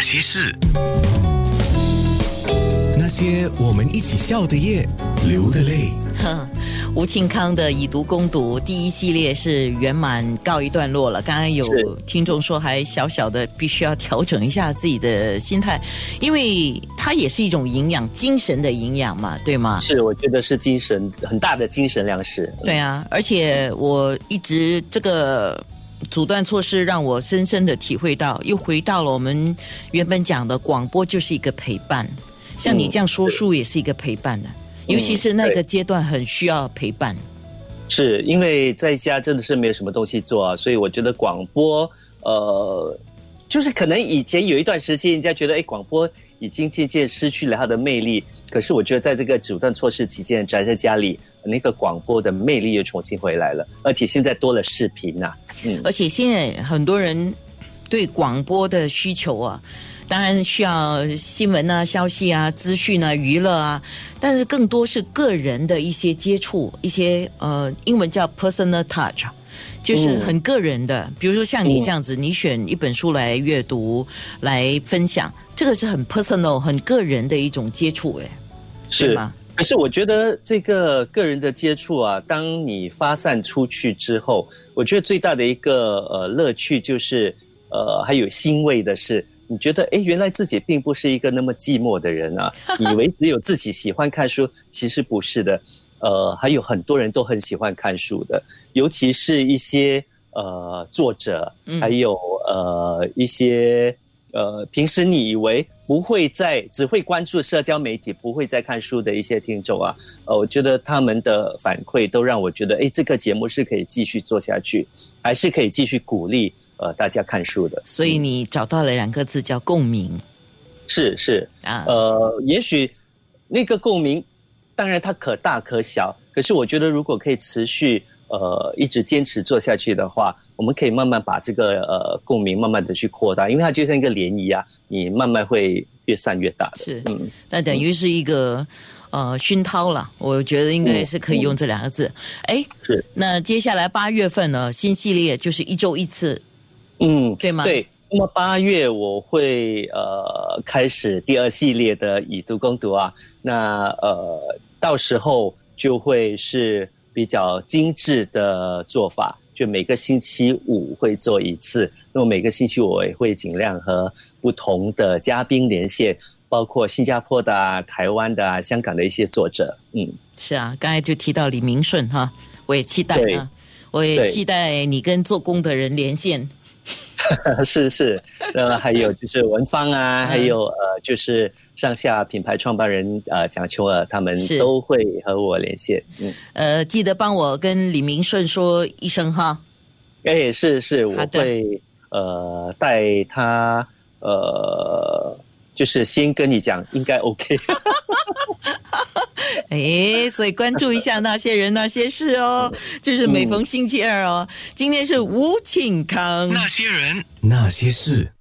那些事，那些我们一起笑的夜，流的泪。哼，吴庆康的以毒攻毒第一系列是圆满告一段落了。刚刚有听众说，还小小的必须要调整一下自己的心态，因为它也是一种营养，精神的营养嘛，对吗？是，我觉得是精神很大的精神粮食。对啊，而且我一直这个阻断措施让我深深的体会到，又回到了我们原本讲的广播就是一个陪伴，像你这样说书也是一个陪伴的，尤其是那个对阶段很需要陪伴。是因为在家真的是没有什么东西做啊，所以我觉得广播，呃，就是可能以前有一段时间，人家觉得哎，广播已经渐渐失去了它的魅力。可是我觉得在这个阻断措施期间，宅在家里，那个广播的魅力又重新回来了，而且现在多了视频呐、嗯，而且现在很多人对广播的需求啊，当然需要新闻啊、消息啊、资讯啊、娱乐啊，但是更多是个人的一些接触，一些呃，英文叫 personal touch。就是嗯很个人的，比如说像你这样子，你选一本书来阅读、来分享，这个是很 personal、很个人的一种接触，哎，对是吗？可是我觉得这个个人的接触啊，当你发散出去之后，我觉得最大的一个呃乐趣就是呃还有欣慰的是，你觉得诶，原来自己并不是一个那么寂寞的人啊，以为只有自己喜欢看书，其实不是的，呃，还有很多人都很喜欢看书的，尤其是一些呃作者，还有呃一些。呃，平时你以为不会在只会关注社交媒体、不会再看书的一些听众啊，呃，我觉得他们的反馈都让我觉得，哎，这个节目是可以继续做下去，还是可以继续鼓励呃大家看书的。所以你找到了两个字叫共鸣。是是，啊，呃，也许那个共鸣，当然它可大可小，可是我觉得如果可以持续呃一直坚持做下去的话，我们可以慢慢把这个呃共鸣慢慢的去扩大，因为它就像一个涟漪啊，你慢慢会越散越大的。是嗯，那等于是一个呃熏陶了，我觉得应该是可以用这两个字。哎、是，那接下来八月份呢，新系列就是一周一次，嗯，对吗对。那么八月我会呃开始第二系列的以毒攻毒啊，那呃到时候就会是比较精致的做法，就每个星期五会做一次。那么每个星期我也会尽量和不同的嘉宾连线，包括新加坡的、啊、台湾的、啊、香港的一些作者。嗯，是啊，刚才就提到李明顺哈，我也期待对啊，我也期待你跟做工的人连线。是 是，呃，还有就是文芳啊，嗯还有呃，就是上下品牌创办人呃蒋秋儿，他们都会和我连线。嗯，呃，记得帮我跟李明顺说一声哈。哎，是是，我会呃带他呃，就是先跟你讲，应该 OK。哎，所以关注一下那些人那些事哦，就是每逢星期二哦。今天是吴庆康。那些人，那些事。